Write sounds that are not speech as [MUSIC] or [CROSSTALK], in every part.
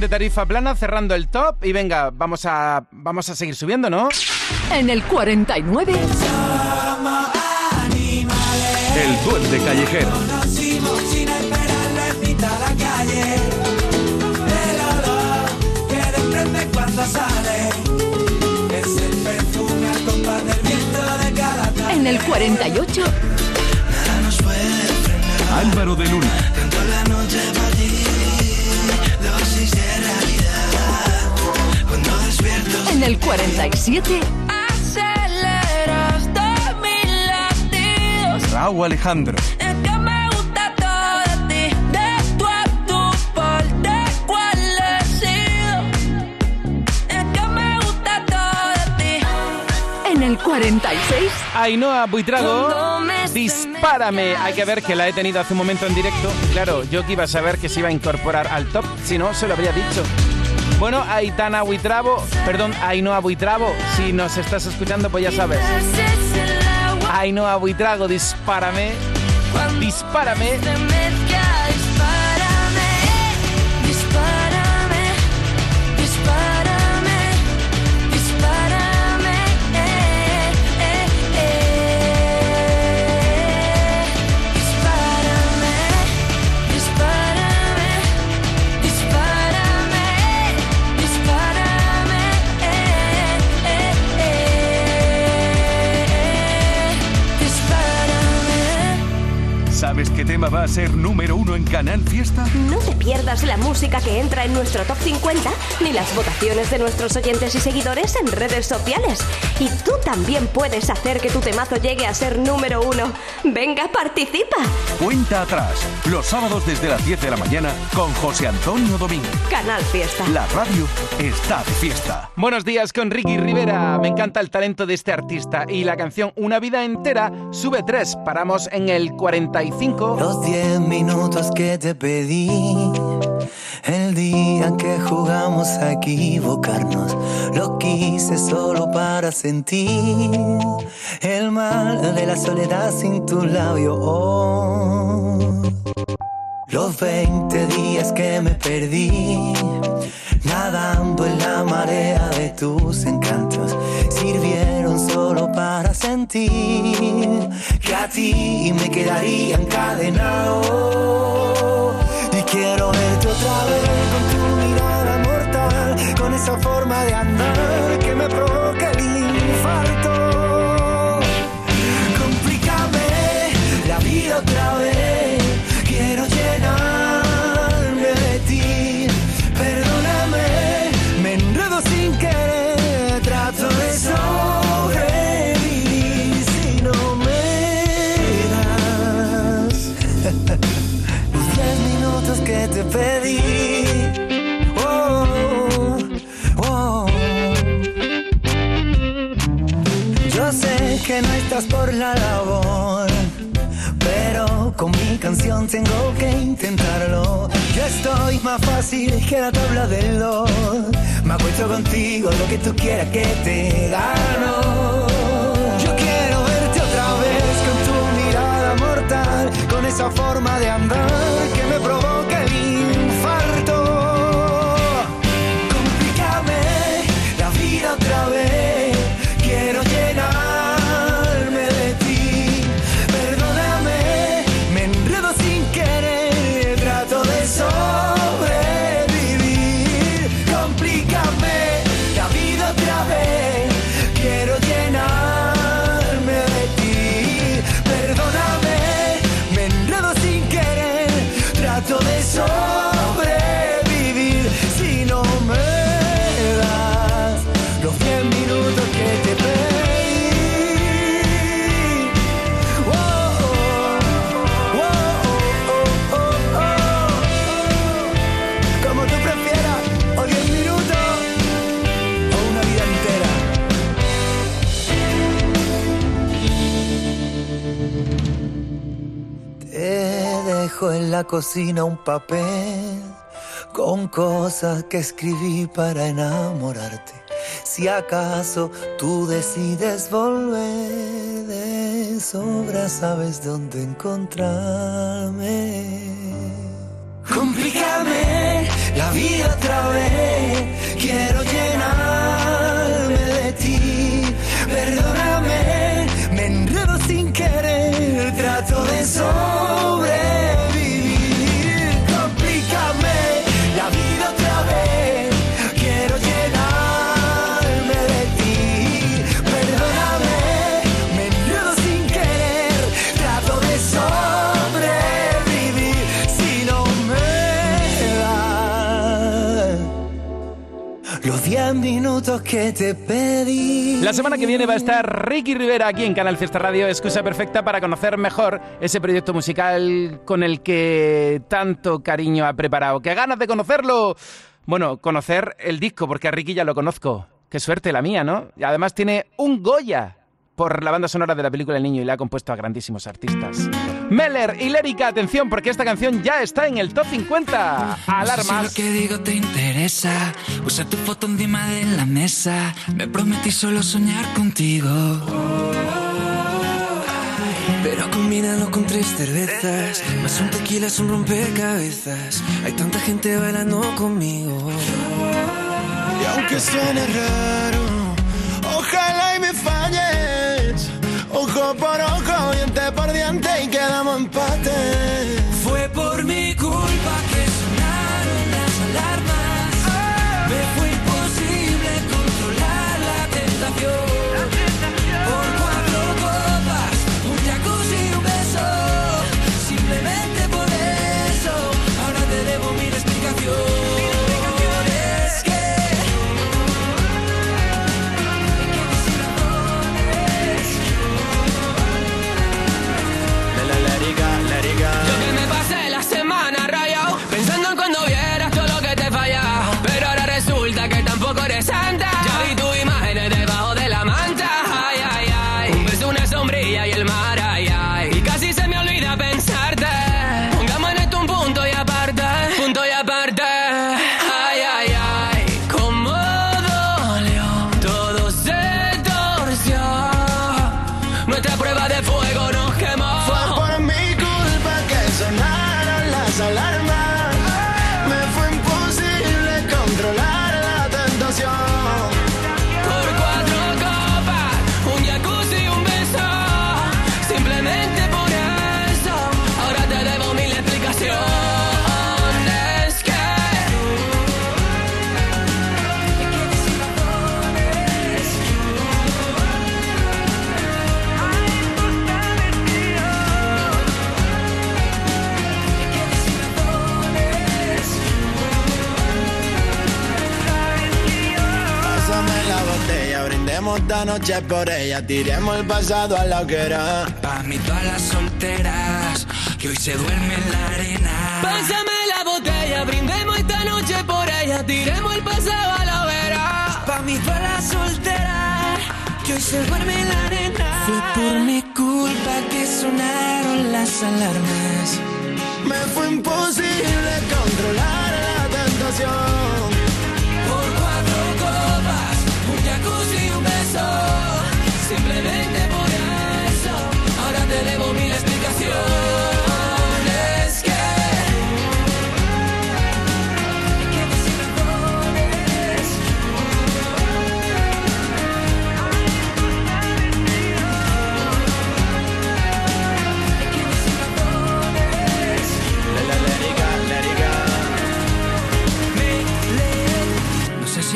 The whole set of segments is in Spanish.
de tarifa plana cerrando el top y venga, vamos a vamos a seguir subiendo, ¿no? En el 49 El duende callejero. sin esperarle pinta la calle. El En el 47 Aceleras todos mis latidos. Raúl Alejandro. Es que me gusta todo de ti. De tu a tu parte, cuál he sido. Es que me gusta todo de ti. En el 46 Ainhoa Buitrago, dispárame. Hay que ver que la he tenido hace un momento en directo. Claro, yo que iba a saber que se iba a incorporar al top, si no, se lo habría dicho. Bueno, Aitana Buitrabo, perdón, Ainhoa Buitrabo, si nos estás escuchando, pues ya sabes. Ainhoa Buitrago, dispárame. Dispárame, qué tema va a ser número uno en Canal Fiesta? No te pierdas la música que entra en nuestro top 50 ni las votaciones de nuestros oyentes y seguidores en redes sociales. Y tú también puedes hacer que tu temazo llegue a ser número uno. Venga, participa. Cuenta atrás. Los sábados desde las 10 de la mañana con José Antonio Domínguez. Canal Fiesta. La radio está de fiesta. Buenos días con Ricky Rivera. Me encanta el talento de este artista y la canción Una vida entera sube tres. Paramos en el 45. Los diez minutos que te pedí, el día en que jugamos a equivocarnos, lo quise solo para sentir el mal de la soledad sin tu labio. Oh. Los 20 días que me perdí, nadando en la marea de tus encantos, sirvieron solo para sentir que a ti me quedaría encadenado. Y quiero verte otra vez con tu mirada mortal, con esa forma de andar que me provoca no estás por la labor, pero con mi canción tengo que intentarlo. Yo estoy más fácil que la tabla del lo. Me acuesto contigo, lo que tú quieras que te gano. Yo quiero verte otra vez con tu mirada mortal, con esa forma de andar que me provoca cocina un papel con cosas que escribí para enamorarte. Si acaso tú decides volver de sobra, sabes dónde encontrarme. Complícame la vida otra vez. Quiero llenarme de ti. Perdóname, me enredo sin querer. Trato de sobrevivir. La semana que viene va a estar Ricky Rivera aquí en Canal Fiesta Radio, excusa perfecta para conocer mejor ese proyecto musical con el que tanto cariño ha preparado. ¡Qué ganas de conocerlo! Bueno, conocer el disco, porque a Ricky ya lo conozco. Qué suerte la mía, ¿no? Y además tiene un Goya por la banda sonora de la película El Niño y le ha compuesto a grandísimos artistas. Meller y Lérica, atención, porque esta canción ya está en el top 50. No sé si Alarmas. lo que digo te interesa. Usa tu foto encima de la mesa. Me prometí solo soñar contigo. Pero combínalo con tres cervezas, más un tequila es un rompecabezas. Hay tanta gente bailando conmigo. Y aunque suene raro, ojalá y me falles. Ojo por ojo, diente por diente y quedamos noche por ella. Tiremos el pasado a la hoguera. Pa' mí todas las solteras que hoy se duermen en la arena. Pásame la botella, brindemos esta noche por ella. Tiremos el pasado a la hoguera. Pa' mí todas las solteras que hoy se duermen en la arena. Fue por mi culpa que sonaron las alarmas. Me fue imposible controlar la tentación. Por cuatro copas, un jacuzzi y un beso. Simplemente por eso, ahora te debo mil explicaciones.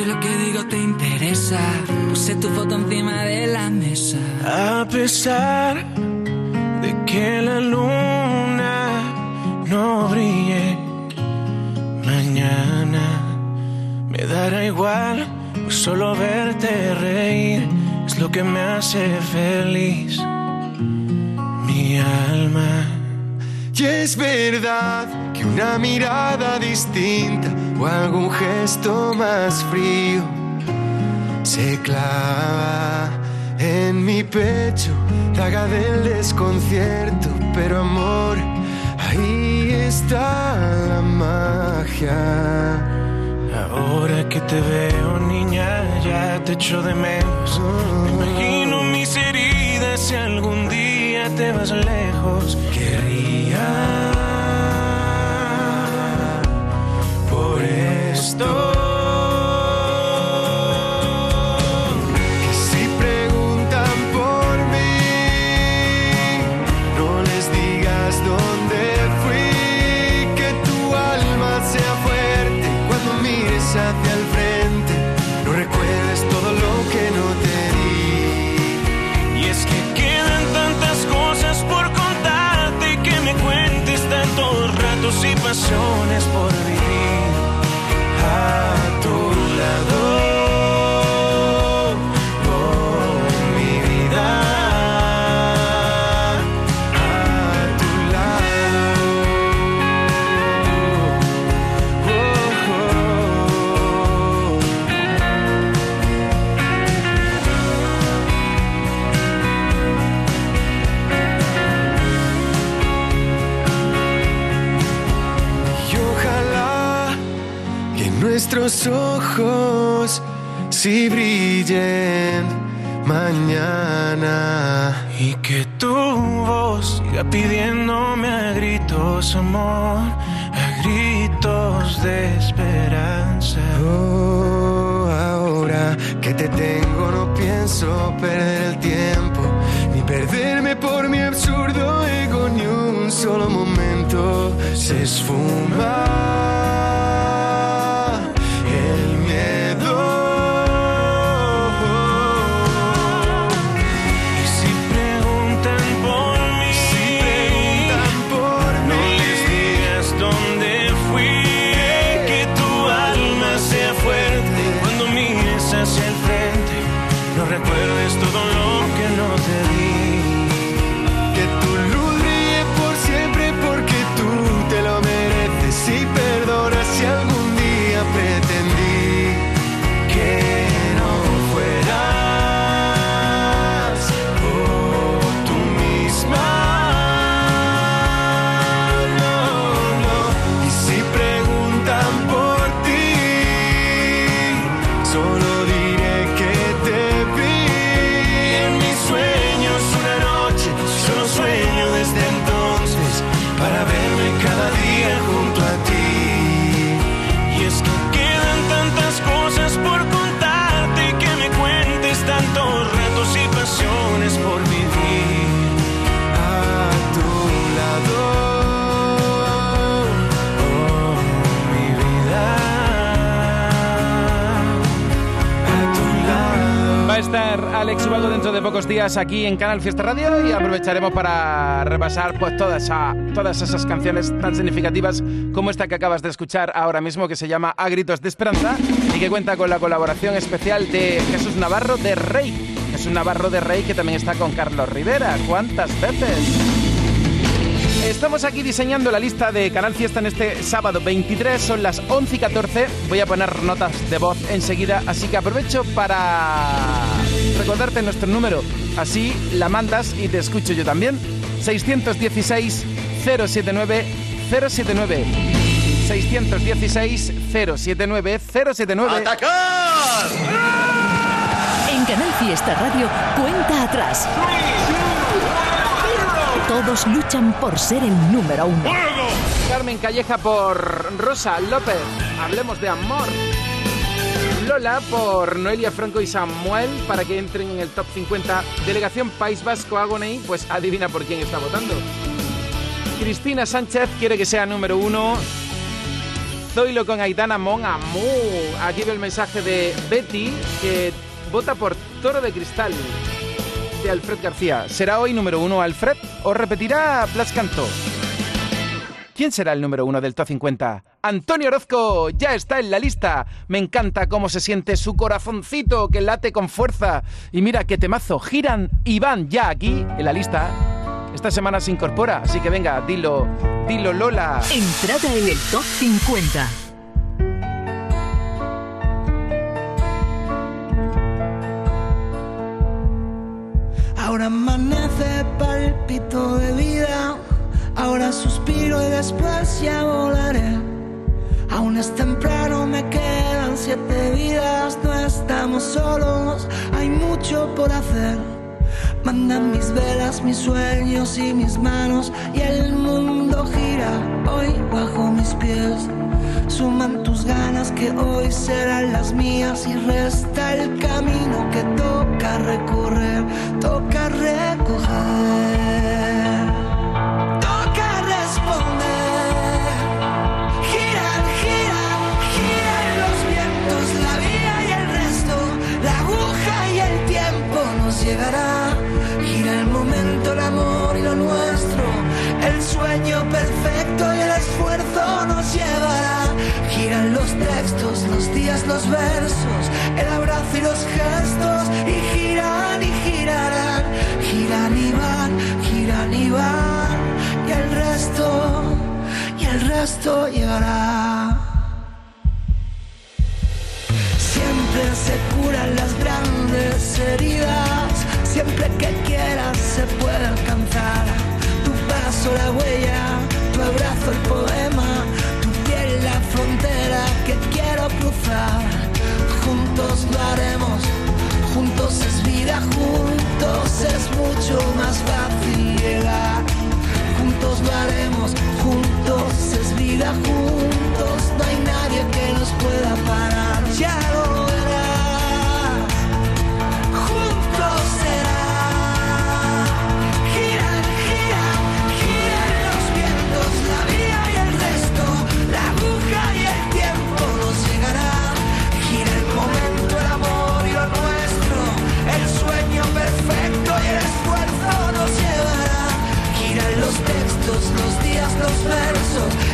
Si lo que digo te interesa. Puse tu foto encima de la mesa. A pesar de que la luna no brille mañana, me dará igual solo verte reír. Es lo que me hace feliz, mi alma. Y es verdad que una mirada distinta o algún gesto más frío se clava en mi pecho, daga del desconcierto, pero amor, ahí está la magia. Ahora que te veo, niña, ya te echo de menos. Me imagino mis heridas si algún día te vas lejos. Querría por Que nuestros ojos sí brillen mañana. Y que tu voz siga pidiéndome a gritos amor, a gritos de esperanza. Oh, ahora que te tengo no pienso perder el tiempo ni perderme por mi absurdo ego ni un solo momento se esfuma Alex dentro de pocos días aquí en Canal Fiesta Radio y aprovecharemos para repasar pues todas, esa- todas esas canciones tan significativas como esta que acabas de escuchar ahora mismo que se llama A Gritos de Esperanza y que cuenta con la colaboración especial de Jesús Navarro de Rey. Jesús Navarro de Rey que también está con Carlos Rivera. ¿Cuántas veces? Estamos aquí diseñando la lista de Canal Fiesta en este sábado 23, son las 11 y 14. Voy a poner notas de voz enseguida, así que aprovecho para recordarte nuestro número. Así la mandas y te escucho yo también. 616 079 079. 616 079 079. En Canal Fiesta Radio, cuenta atrás. Todos luchan por ser el número uno. Carmen Calleja por Rosa López. Hablemos de amor. Lola por Noelia Franco y Samuel para que entren en el top 50. Delegación País Vasco Agoney, pues adivina por quién está votando. Cristina Sánchez quiere que sea número uno. Zoilo con Aitana Mon Amu. Aquí veo el mensaje de Betty que vota por Toro de Cristal de Alfred García. ¿Será hoy número uno Alfred o repetirá Blas Cantó? ¿Quién será el número uno del Top 50? Antonio Orozco ya está en la lista. Me encanta cómo se siente su corazoncito que late con fuerza. Y mira qué temazo. Giran y van ya aquí en la lista. Esta semana se incorpora, así que venga, dilo, dilo Lola. Entrada en el Top 50. Ahora amanece palpito de vida, ahora suspiro y después ya volaré. Aún es temprano, me quedan siete vidas, no estamos solos, hay mucho por hacer. Mandan mis velas, mis sueños y mis manos y el mundo gira hoy bajo mis pies. Suman tus ganas que hoy serán las mías y resta el camino que toca recorrer, toca recoger. Textos, los días, los versos, el abrazo y los gestos y giran y girarán, giran y van, giran y van y el resto, y el resto llegará. Siempre se curan las grandes heridas, siempre que quieras se puede alcanzar. Tu paso, la huella, tu abrazo, el poema, tu piel, la frontera que quiero cruzar. Juntos lo haremos, juntos es vida, juntos es mucho más fácil llegar. Juntos lo haremos, juntos es vida, juntos no hay nadie que nos pueda parar. Ya lo verás, los versos,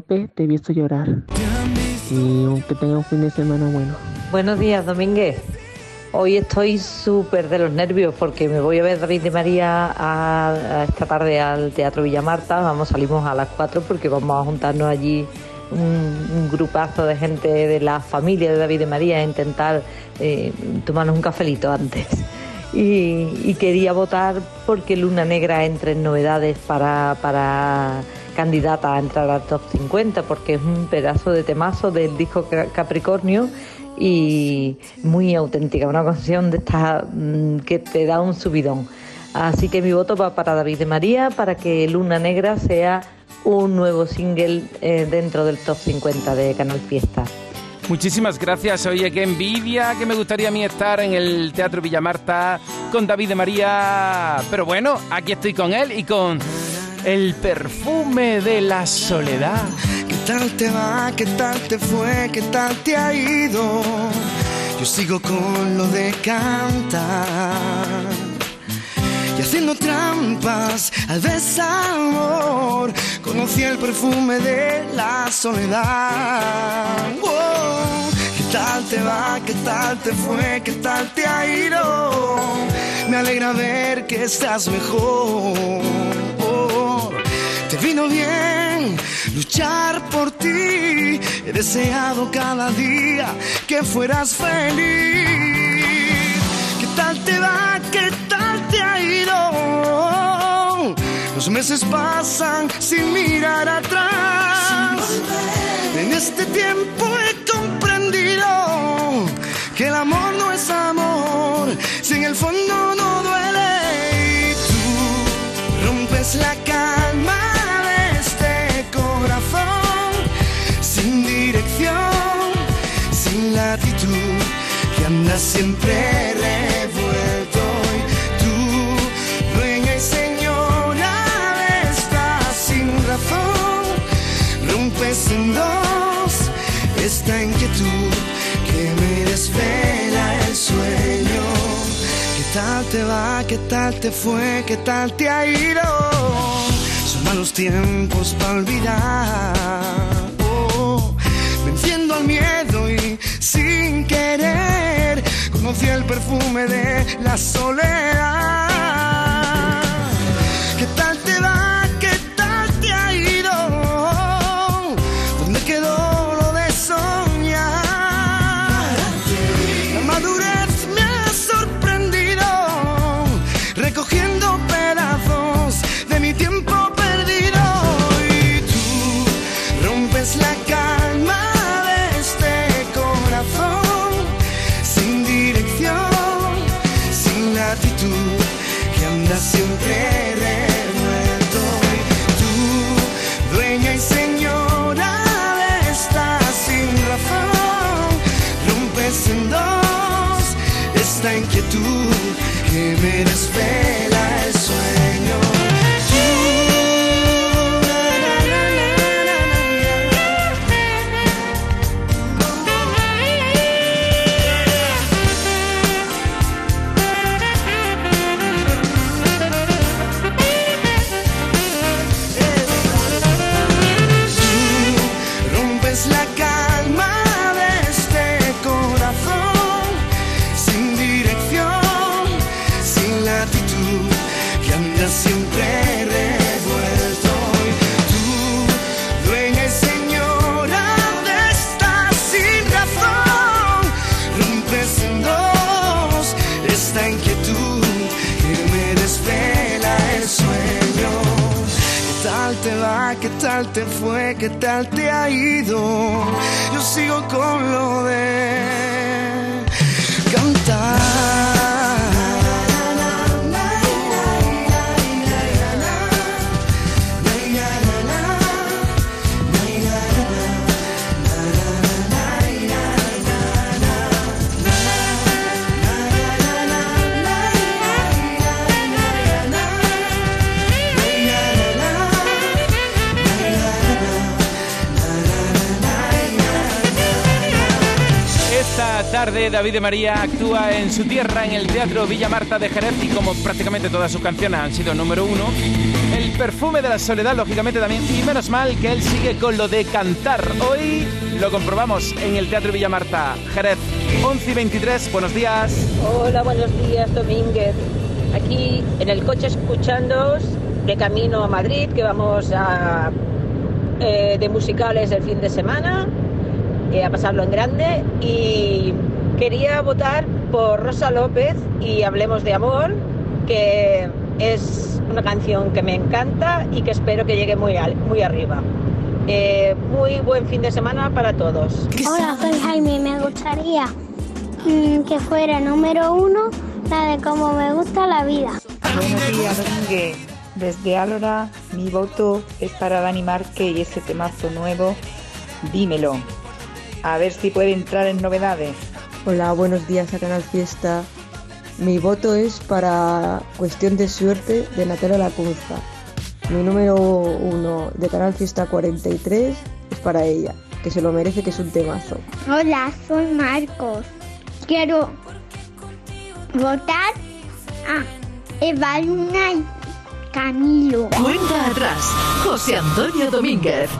Te he visto llorar. Y que tenga un fin de semana bueno. Buenos días, Domínguez. Hoy estoy súper de los nervios porque me voy a ver David de María esta tarde al Teatro Villa Marta. Vamos, salimos a las 4 porque vamos a juntarnos allí un, grupazo de gente de la familia de David de María a intentar eh, tomarnos un cafelito antes. Y, y quería votar porque Luna Negra entre en novedades para, para candidata a entrar al top 50 porque es un pedazo de temazo del disco Ca- Capricornio y muy auténtica, una canción de esta mm, que te da un subidón. Así que mi voto va para David de María para que Luna Negra sea un nuevo single eh, dentro del top 50 de Canal Fiesta. Muchísimas gracias. Oye, qué envidia, que me gustaría a mí estar en el Teatro Villamarta con David de María. Pero bueno, aquí estoy con él y con el perfume de la soledad. ¿Qué tal te va? ¿Qué tal te fue? ¿Qué tal te ha ido? Yo sigo con lo de cantar y haciendo trampas al desamor. Conocí el perfume de la soledad. ¿Qué tal te va? ¿Qué tal te fue? ¿Qué tal te ha ido? Me alegra ver que estás mejor te vino bien luchar por ti. He deseado cada día que fueras feliz. ¿Qué tal te va? ¿Qué tal te ha ido? Los meses pasan sin mirar atrás. En este tiempo he comprendido que el amor no es amor si en el fondo no duele. Y tú rompes la que anda siempre revuelto. Y tú, dueña y señora de esta sin razón, rompes en dos esta inquietud que me desvela el sueño. ¿Qué tal te va? ¿Qué tal te fue? ¿Qué tal te ha ido? Son malos tiempos para olvidar. Al miedo y sin querer conocí el perfume de la soledad. En dos esta inquietud que me desvela te fue? ¿Qué tal te ha ido? Yo sigo con lo de David de María actúa en su tierra en el Teatro Villa Marta de Jerez y como prácticamente todas sus canciones han sido número uno, el perfume de la soledad lógicamente también y menos mal que él sigue con lo de cantar. Hoy lo comprobamos en el Teatro Villa Marta Jerez 11 y 23. Buenos días. Hola, buenos días, Domínguez. Aquí en el coche escuchándoos de camino a Madrid, que vamos a, eh, de musicales el fin de semana, a pasarlo en grande. Y quería votar por Rosa López y Hablemos de Amor, que es una canción que me encanta y que espero que llegue muy, al- muy arriba. Eh, muy buen fin de semana para todos. Hola, soy Jaime. Me gustaría mm, que fuera número uno la de cómo me gusta la vida. Buenos días, Domínguez. Desde Álora, mi voto es para Dani Marque y ese temazo nuevo, Dímelo. A ver si puede entrar en novedades. Hola, buenos días a Canal Fiesta. Mi voto es para Cuestión de Suerte de Natalia Lacunza. Mi número uno de Canal Fiesta 43 es para ella, que se lo merece, que es un temazo. Hola, soy Marcos. Quiero votar a Eva Luna y Camilo. Cuenta atrás. José Antonio Domínguez.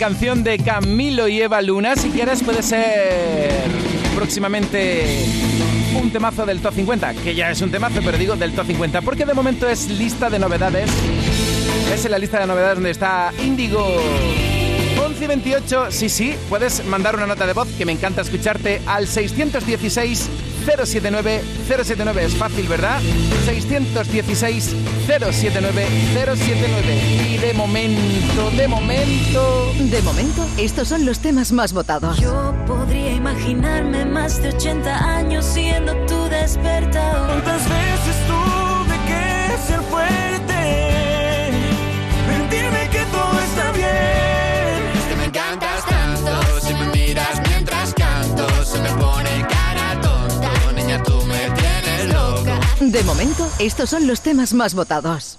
Canción de Camilo y Eva Luna, si quieres, puede ser próximamente un temazo del Top 50, que ya es un temazo, pero digo del Top 50, porque de momento es lista de novedades. Es en la lista de novedades donde está Índigo. 11 y 28, sí, sí, puedes mandar una nota de voz que me encanta escucharte al 616 079 079. Es fácil, ¿verdad? 616 079 079. Y de momento, de momento. De momento, estos son los temas más votados. Yo podría imaginarme más de 80 años siendo tu despertador. ¿Cuántas veces tuve que ser fuerte? De momento, estos son los temas más votados.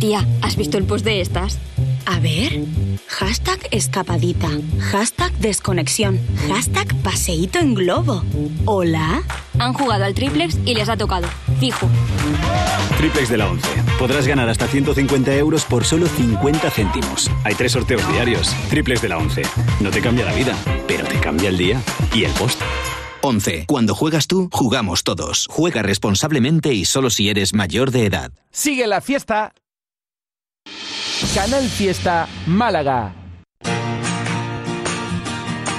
Tía, ¿has visto el post de estas? A ver. Hashtag escapadita. Hashtag desconexión. Hashtag paseíto en globo. ¿Hola? Han jugado al triplex y les ha tocado. Fijo. Triplex de la 11. Podrás ganar hasta 150 euros por solo 50 céntimos. Hay tres sorteos diarios. Triplex de la 11. No te cambia la vida, pero te cambia el día y el post. 11. Cuando juegas tú, jugamos todos. Juega responsablemente y solo si eres mayor de edad. Sigue la fiesta. Canal Fiesta Málaga.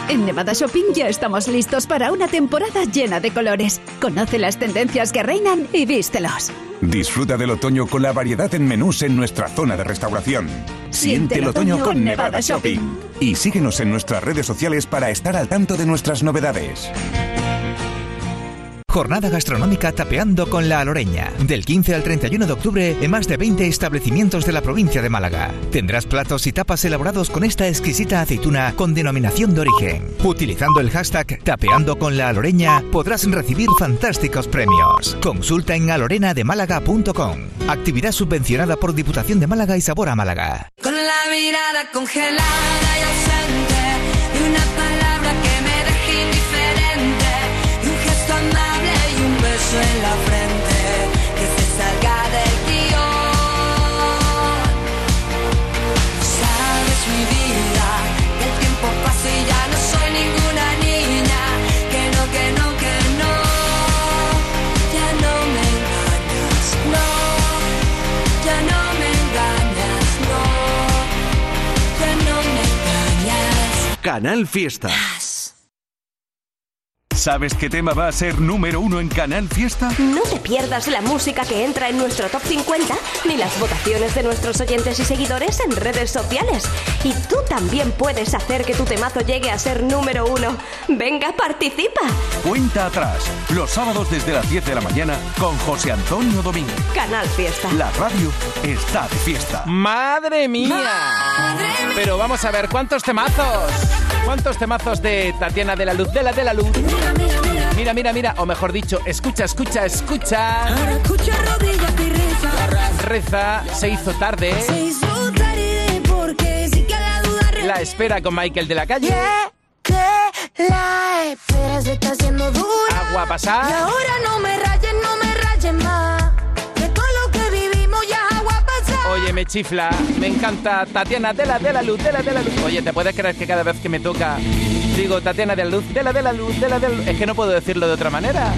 En Nevada Shopping ya estamos listos para una temporada llena de colores. Conoce las tendencias que reinan y vístelos. Disfruta del otoño con la variedad en menús en nuestra zona de restauración. Siente el otoño con Nevada Shopping. Y síguenos en nuestras redes sociales para estar al tanto de nuestras novedades. Jornada gastronómica Tapeando con la Aloreña. Del 15 al 31 de octubre en más de 20 establecimientos de la provincia de Málaga. Tendrás platos y tapas elaborados con esta exquisita aceituna con denominación de origen. Utilizando el hashtag Tapeando con la Aloreña podrás recibir fantásticos premios. Consulta en alorenademálaga.com. Actividad subvencionada por Diputación de Málaga y Sabor a Málaga. Con la mirada congelada y Canal Fiesta. ¿Sabes qué tema va a ser número uno en Canal Fiesta? No te pierdas la música que entra en nuestro top 50 ni las votaciones de nuestros oyentes y seguidores en redes sociales. Y tú también puedes hacer que tu temazo llegue a ser número uno. Venga, participa. Cuenta atrás, los sábados desde las 10 de la mañana con José Antonio Domínguez. Canal Fiesta. La radio está de fiesta. ¡Madre mía! Pero vamos a ver, ¿cuántos temazos? ¿Cuántos temazos de Tatiana de la Luz, de la de la Luz? Mira, mira, mira, o mejor dicho, escucha, escucha, escucha. Escucha rodillas y reza. Reza, se hizo tarde. Se hizo tarde porque sí que la duda La espera con Michael de la calle. Que la espera se está haciendo dura. Agua Y pasar. ahora no me rayen, no me rayen más. De todo lo que vivimos ya es agua pasada. Oye, me chifla, me encanta Tatiana de la de la luz, de la de la luz. Oye, ¿te puedes creer que cada vez que me toca digo Tatiana de la luz, de la de la luz, de la de la luz? Es que no puedo decirlo de otra manera.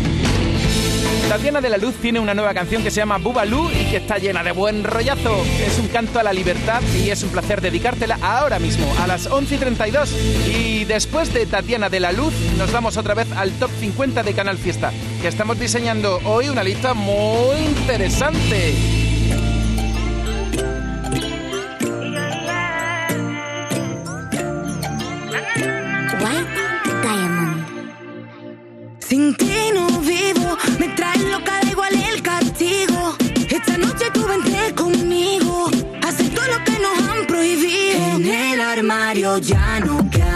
Tatiana de la Luz tiene una nueva canción que se llama Bubalú y que está llena de buen rollazo. Es un canto a la libertad y es un placer dedicártela ahora mismo, a las 11 y 32. Y después de Tatiana de la Luz, nos vamos otra vez al top 50 de Canal Fiesta, que estamos diseñando hoy una lista muy interesante. Ya no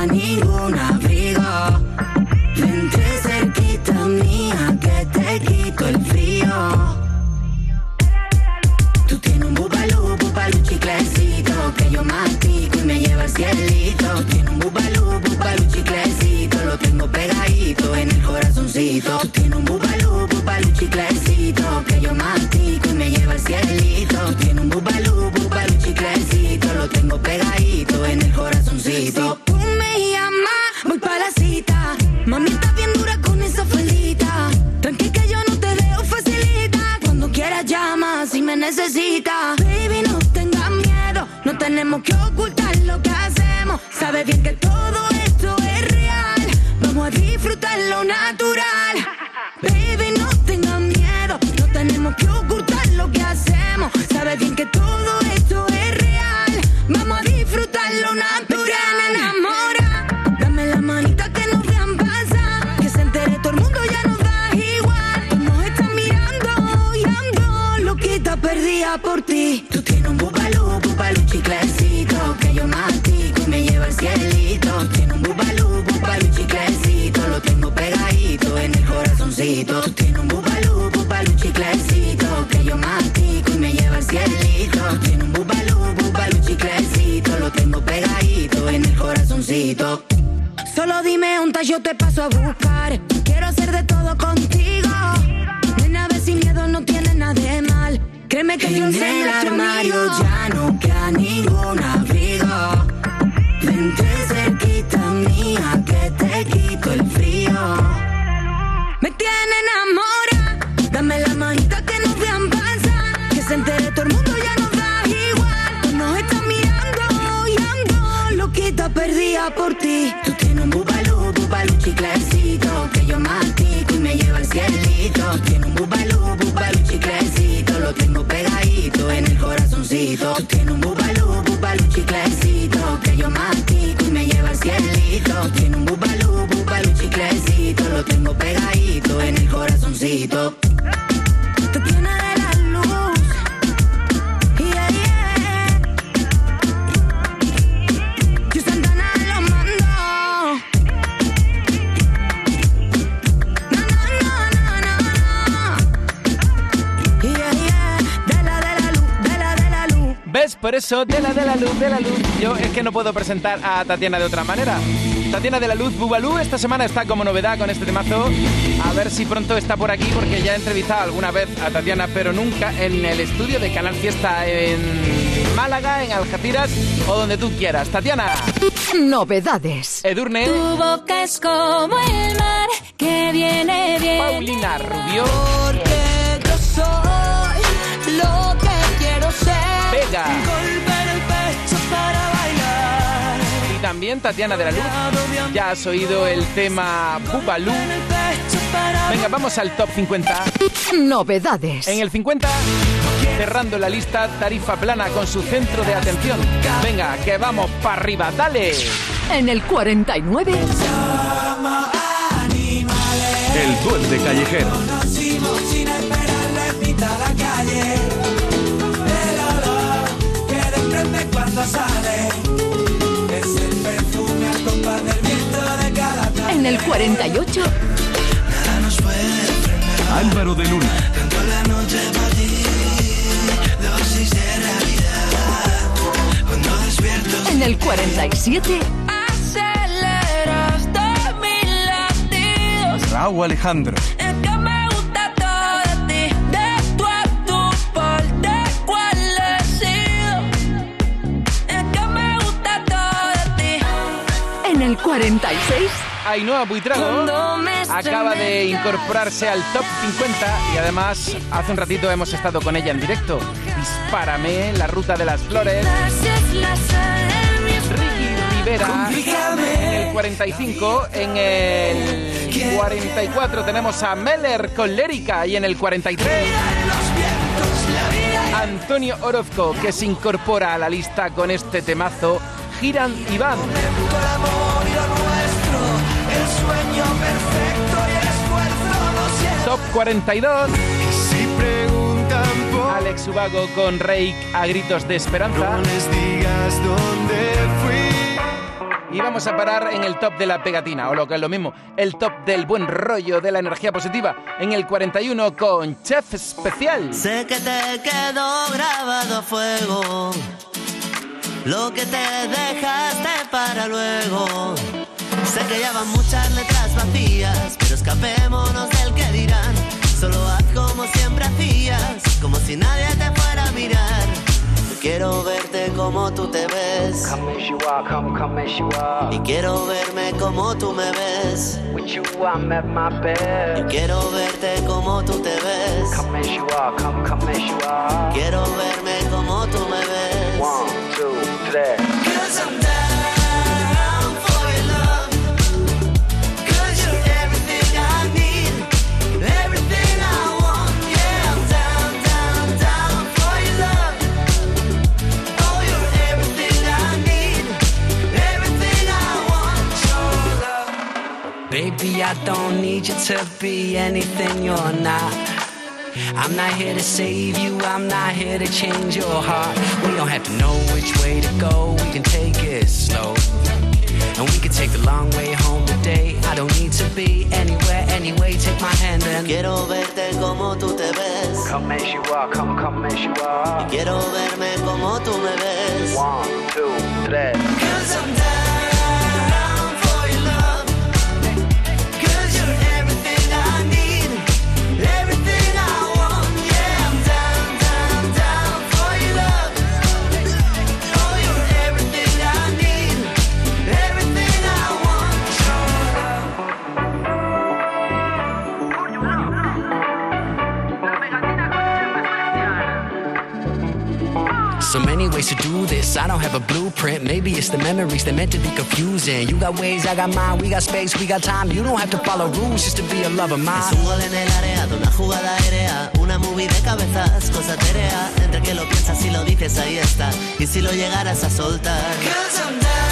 Solo dime un yo te paso a buscar. Quiero hacer de todo contigo. Nena, ve sin miedo, no tiene nada de mal. Créeme que yo En el armario amigo. ya no queda ningún abrigo. Vente cerquita mía, que te quito el frío. Me tiene enamora. Dame la manita que nos vean pasar. Que se entere todo el mundo, ya nos por ti. Tú tienes un bubalú, bubalú chiclecito. Que yo mastico y me lleva al cielito. Tienes un bubalú, bubalú chiclecito. Lo tengo pegadito en el corazoncito. Tú tienes un bubalú, bubalú chiclecito. Que yo mastico y me lleva al cielito. Tienes un bubalú, bubalú chiclecito. Lo tengo pegadito en el corazoncito. Por eso, de la de la luz, de la luz. Yo es que no puedo presentar a Tatiana de otra manera. Tatiana de la Luz Bubalú esta semana está como novedad con este temazo. A ver si pronto está por aquí porque ya he entrevistado alguna vez a Tatiana, pero nunca en el estudio de Canal Fiesta en Málaga, en Algeciras o donde tú quieras. Tatiana. Novedades. Edurne. Tu boca es como el mar que viene bien. Paulina Rubio. Porque yo soy lo. Vega. Golpear el pecho para bailar. Y también Tatiana de la Luz. Ya has oído el tema Bubalú. Venga, vamos al top 50. Novedades. En el 50, cerrando la lista, tarifa plana con su centro de atención. Venga, que vamos para arriba, dale. En el 49. El duende callejero. Conocimos sin la calle. En el 48. Nada nos puede frenar. Álvaro de Luna. Canto la noche para ti. Dosis de realidad. Cuando despierto. En el 47. Aceleras de mis latidos. Raúl Alejandro. El 46. Ainhoa Buitrago acaba de incorporarse al top 50 y además hace un ratito hemos estado con ella en directo. Dispárame, la ruta de las flores. Ricky Rivera en el 45, en el 44 tenemos a Meller con Lérica y en el 43 Antonio Orozco que se incorpora a la lista con este temazo Giran y van. 42 Si preguntan por Alex Ubago con Reik a gritos de esperanza. no les digas dónde fui. Y vamos a parar en el top de la pegatina, o lo que es lo mismo, el top del buen rollo, de la energía positiva, en el 41 con Chef Especial. Sé que te quedó grabado a fuego lo que te dejaste para luego. Sé que ya van muchas letras vacías, pero escapémonos del que dirán. Solo haz como siempre hacías, como si nadie te fuera a mirar. Yo quiero verte como tú te ves. Y quiero verme como tú me ves. Y quiero verte como tú te ves. Quiero verme como tú me ves. Cause I'm down Baby, I don't need you to be anything you're not. I'm not here to save you, I'm not here to change your heart. We don't have to know which way to go, we can take it slow. And we can take the long way home today. I don't need to be anywhere, anyway. Take my hand and Quiero verte como tú te ves. come as you are, come, come as you are. Quiero verme como tú me ves. One, two, three. Cause I'm down ways to do this. I don't have a blueprint. Maybe it's the memories that meant to be confusing. You got ways, I got mine. We got space, we got time. You don't have to follow rules just to be a lover of Es un gol en el área de una jugada aérea, una movie de cabezas, cosa terea. Entre que lo piensas y lo dices, ahí está. Y si lo llegaras a soltar. Cause I'm down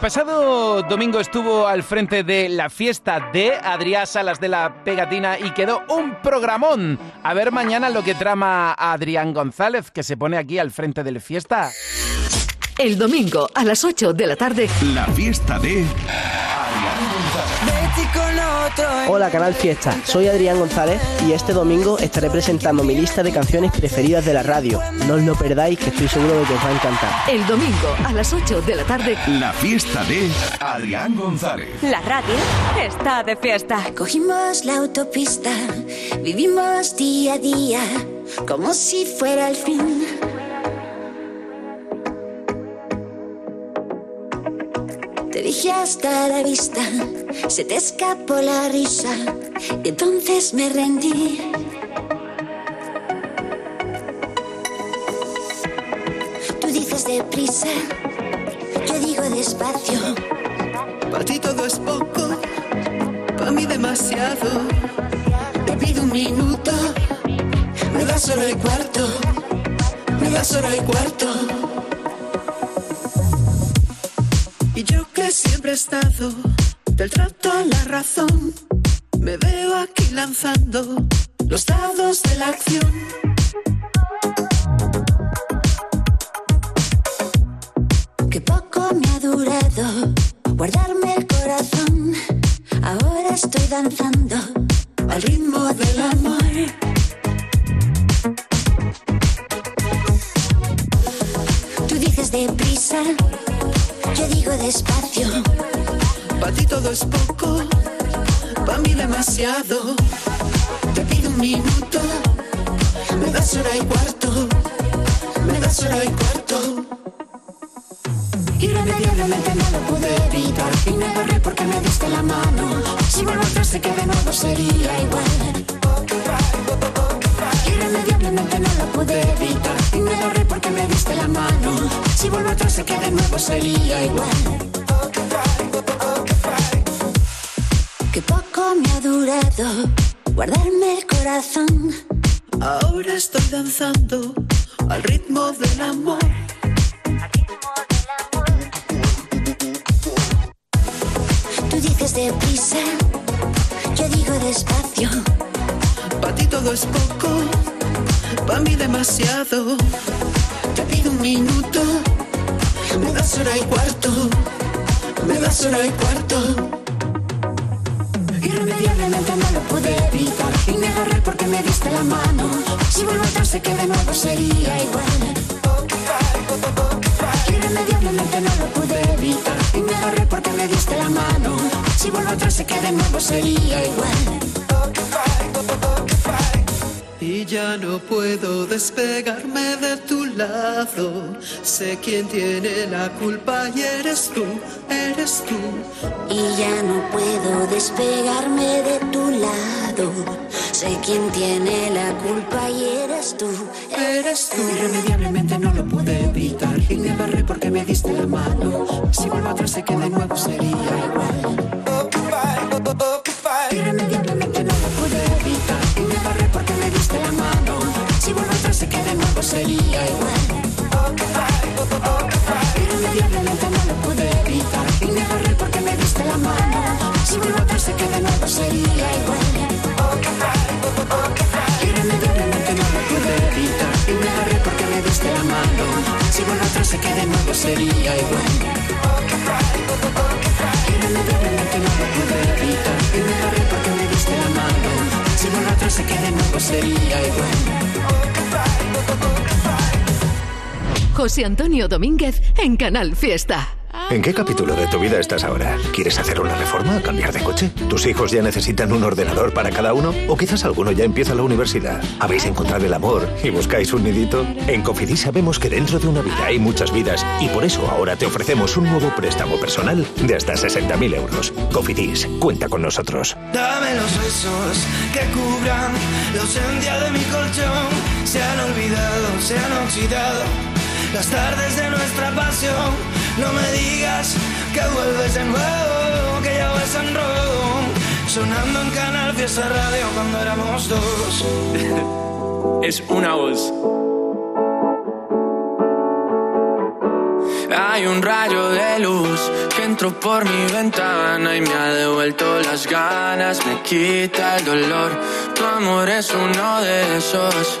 pasado domingo estuvo al frente de la fiesta de Adrián Salas de la Pegatina y quedó un programón. A ver mañana lo que trama Adrián González, que se pone aquí al frente del fiesta. El domingo a las 8 de la tarde. La fiesta de De. Hola Canal Fiesta, soy Adrián González y este domingo estaré presentando mi lista de canciones preferidas de la radio. No os lo perdáis que estoy seguro de que os va a encantar. El domingo a las 8 de la tarde. La fiesta de Adrián González. La radio está de fiesta. Cogimos la autopista, vivimos día a día, como si fuera el fin. Te dije hasta la vista, se te escapó la risa, y entonces me rendí. Tú dices deprisa, yo digo despacio. Para ti todo es poco, para mí demasiado. Te pido un minuto, me das solo el cuarto, me das solo el cuarto. Del trato a la razón, me veo aquí lanzando los dados de la acción. Que poco me ha durado guardarme el corazón. Ahora estoy danzando lo pude evitar y me agarré porque me diste la mano. Si vuelvo atrás sé que de nuevo sería igual. Y ya no puedo despegarme de tu lado. Sé quién tiene la culpa y eres tú, eres tú. Y ya no puedo despegarme de tu lado. Sé quién tiene la culpa y eres tú, eres tú. Irremediablemente no lo pude evitar y me agarré porque me diste la mano. Si vuelvo atrás sé que de nuevo sería igual. Irremediablemente no lo pude evitar y me agarré porque me diste la mano. Si vuelvo atrás sé que de nuevo sería igual. Irremediablemente no lo pude evitar y me agarré porque me diste la mano. Si vuelvo atrás sé que de nuevo sería igual. Irremediablemente Si vuelvo atrás sé que de nuevo sería igual. Irremediablemente no lo pude evitar y me agarré porque me diste la mano. Si vuelvo atrás sé que de nuevo sería igual. José Antonio Domínguez en Canal Fiesta. ¿En qué capítulo de tu vida estás ahora? ¿Quieres hacer una reforma? ¿Cambiar de coche? ¿Tus hijos ya necesitan un ordenador para cada uno? ¿O quizás alguno ya empieza la universidad? ¿Habéis encontrado el amor y buscáis un nidito? En Cofidis sabemos que dentro de una vida hay muchas vidas y por eso ahora te ofrecemos un nuevo préstamo personal de hasta 60.000 euros. Cofidis, cuenta con nosotros. Dame los besos que cubran la ausencia de mi colchón. Se han olvidado, se han oxidado las tardes de nuestra pasión. No me digas que vuelves de nuevo, que ya vas en rojo. Sonando en Canal Fiesta Radio cuando éramos dos. [LAUGHS] es una voz. Hay un rayo de luz que entró por mi ventana y me ha devuelto las ganas, me quita el dolor. Tu amor es uno de esos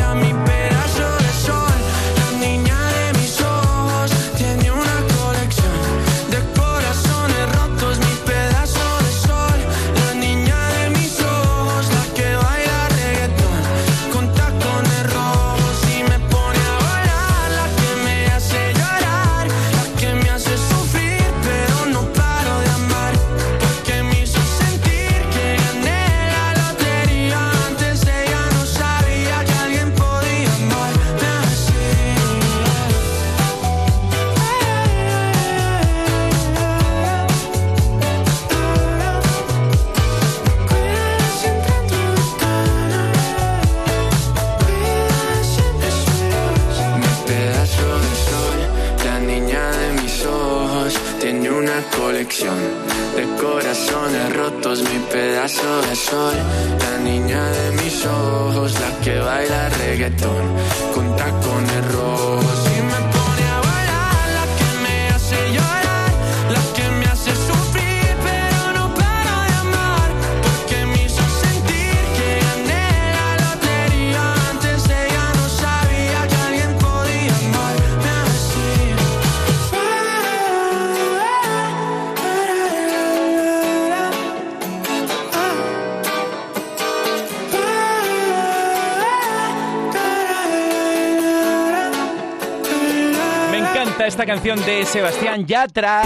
canción de Sebastián Yatra.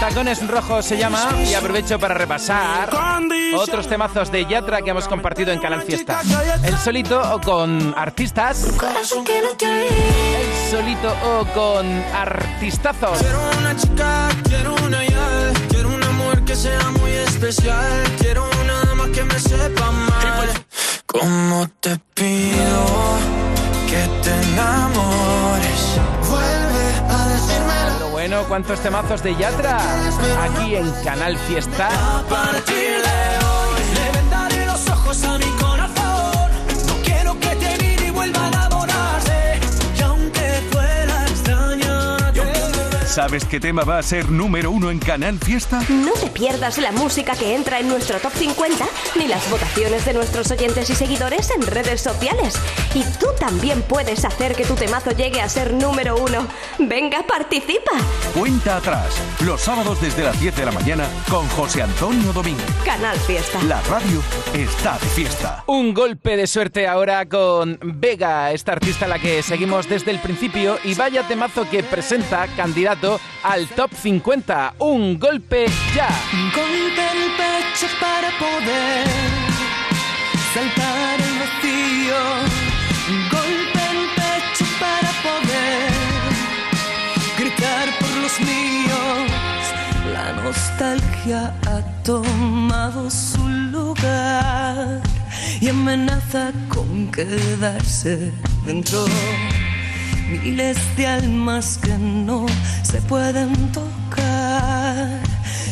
Tacones Rojos se llama y aprovecho para repasar otros temazos de Yatra que hemos compartido en Canal Fiesta. El solito o con artistas. El solito o con artistazos. Quiero una chica, quiero una ya, quiero un amor que sea muy especial, quiero una dama que me sepa mal. ¿Cómo te pido ¿cuántos temazos de Yatra? Aquí en Canal Fiesta. ¿Sabes qué tema va a ser número uno en Canal Fiesta? No te pierdas la música que entra en nuestro top 50 ni las votaciones de nuestros oyentes y seguidores en redes sociales. Y tú también puedes hacer que tu temazo llegue a ser número uno. Venga, participa. Cuenta atrás, los sábados desde las 10 de la mañana con José Antonio Domínguez. Canal Fiesta. La radio está de fiesta. Un golpe de suerte ahora con Vega, esta artista a la que seguimos desde el principio y vaya temazo que presenta candidato al top 50. Un golpe ya. Golpe en el pecho para poder saltar el vacío. Golpe en el pecho para poder gritar por los míos. La nostalgia ha tomado su lugar y amenaza con quedarse dentro. Miles de almas que no se pueden tocar.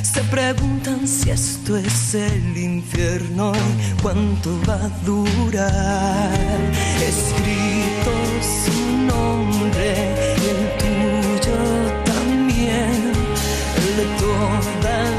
Se preguntan si esto es el infierno y cuánto va a durar. Escrito su nombre y el tuyo también. El de toda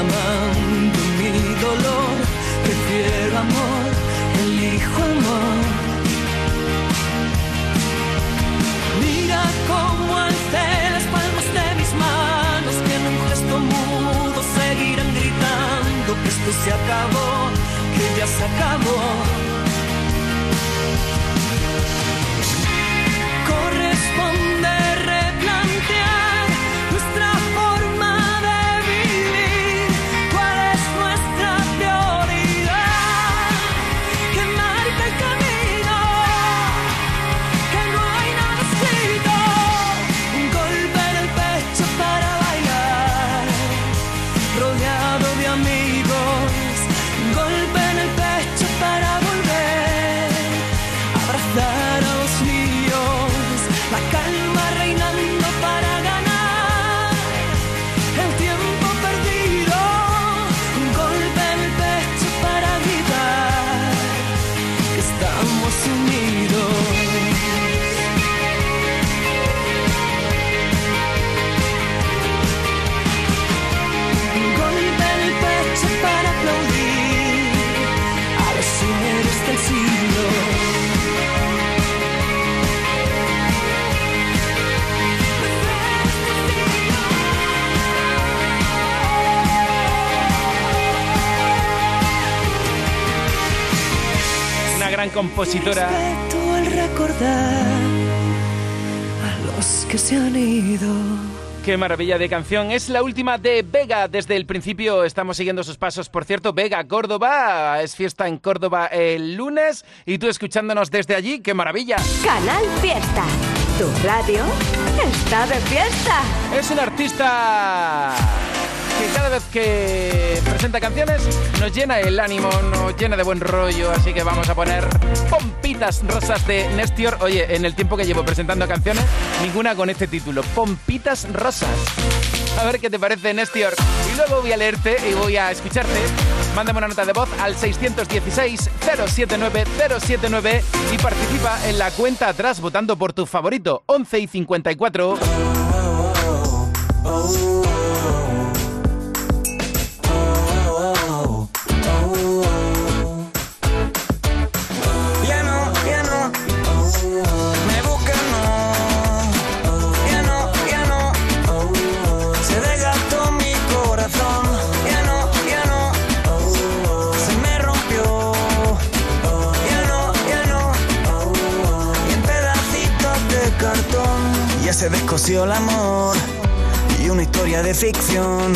derramando mi dolor. Prefiero amor, elijo amor. Mira cómo alcé las palmas de mis manos que en un gesto mudo seguirán gritando que esto se acabó, que ya se acabó. Compositora. Respeto al recordar a los que se han ido. Qué maravilla de canción. Es la última de Vega. Desde el principio estamos siguiendo sus pasos. Por cierto, Vega, Córdoba. Es fiesta en Córdoba el lunes. Y tú escuchándonos desde allí. ¡Qué maravilla! Canal Fiesta. Tu radio está de fiesta. Es un artista que cada vez que presenta canciones nos llena el ánimo, nos llena de buen rollo, así que vamos a poner Pompitas Rosas de Nestior. Oye, en el tiempo que llevo presentando canciones, ninguna con este título, Pompitas Rosas. A ver qué te parece, Nestior. Y luego voy a leerte y voy a escucharte. Mándame una nota de voz al 616-079-079 y participa en la cuenta atrás votando por tu favorito, 11 y 54. Ya Ya se descosió el amor y una historia de ficción.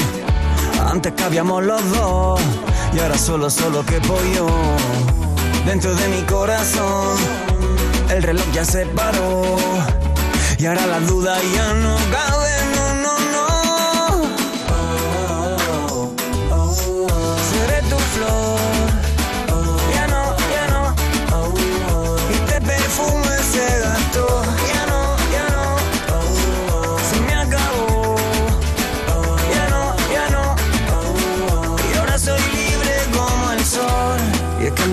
Antes cabíamos los dos y ahora solo, solo que yo dentro de mi corazón. El reloj ya se paró y ahora las dudas ya no caben,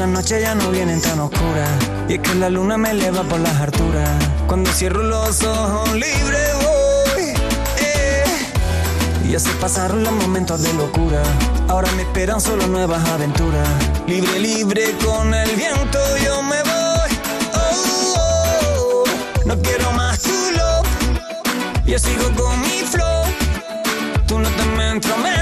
las noches ya no vienen tan oscuras. Y es que la luna me eleva por las alturas. Cuando cierro los ojos libre voy. eh. Y así pasaron los momentos de locura. Ahora me esperan solo nuevas aventuras. Libre, libre con el viento yo me voy. Oh, oh. No quiero más tu love. Yo sigo con mi flow. Tú no te me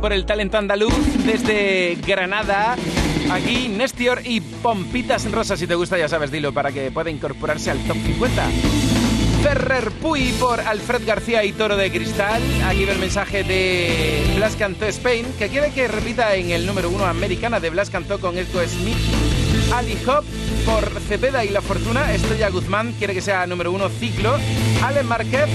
por el talento andaluz desde Granada. Aquí Nestior y Pompitas Rosas, si te gusta ya sabes, dilo para que pueda incorporarse al top 50. Ferrer Puy por Alfred García y Toro de Cristal. Aquí ve el mensaje de Blas Cantó Spain, que quiere que repita en el número uno americana de Blas Cantó con Echo Smith. Ali Hop por Cepeda y La Fortuna. Estrella Guzmán quiere que sea número uno Ciclo. Ale Márquez.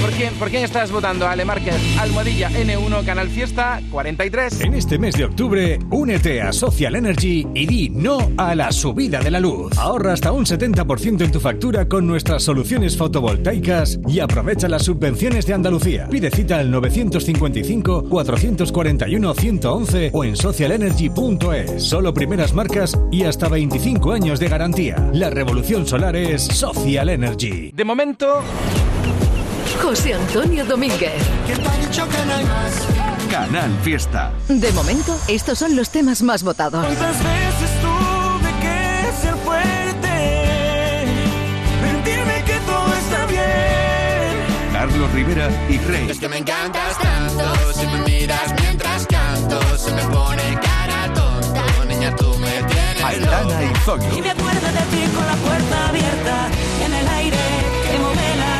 ¿Por quién, ¿Por quién estás votando? Ale Márquez. Almohadilla N1 Canal Fiesta 43. En este mes de octubre, únete a Social Energy y di no a la subida de la luz. Ahorra hasta un 70% en tu factura con nuestras soluciones fotovoltaicas y aprovecha las subvenciones de Andalucía. Pide cita al 955-441-111 o en socialenergy.es. Solo primeras marcas y hasta 25 años de garantía. La revolución solar es Social Energy. De momento, José Antonio Domínguez. Canal Fiesta. De momento, estos son los temas más votados. ¿Cuántas veces tuve que ser fuerte? Mentirme que todo está bien. Carlos Rivera y Rey. Es que me encantas tanto, si me y me acuerdo de ti con la puerta abierta en el aire que modela.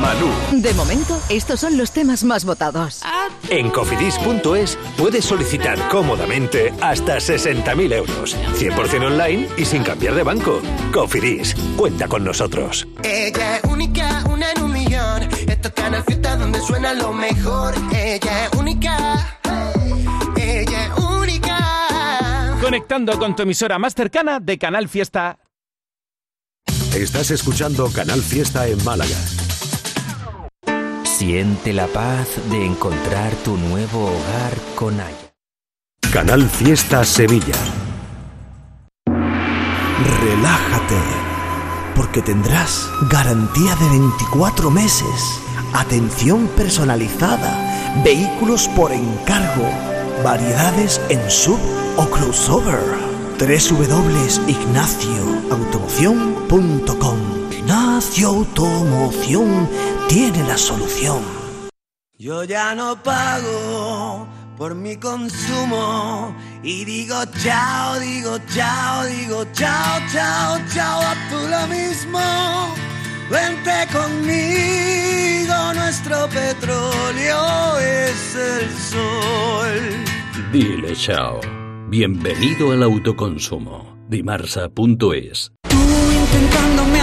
Malú. De momento, estos son los temas más votados. En cofidis.es puedes solicitar cómodamente hasta 60.000 euros. 100% online y sin cambiar de banco. Cofidis, cuenta con nosotros. Ella es única, una en un millón. Esto es Fiesta donde suena lo mejor. Ella es única. Conectando con tu emisora más cercana de Canal Fiesta. Estás escuchando Canal Fiesta en Málaga. Siente la paz de encontrar tu nuevo hogar con Haya. Canal Fiesta Sevilla. Relájate, porque tendrás garantía de 24 meses, atención personalizada, vehículos por encargo, variedades en sub o crossover. www.ignacioautomoción.com Ignacio Automoción tiene la solución. Yo ya no pago por mi consumo y digo chao, digo chao, digo chao, chao, chao, a tú lo mismo. Vente conmigo, nuestro petróleo es el sol. Dile chao. Bienvenido al autoconsumo. Dimarsa.es Tú intentándome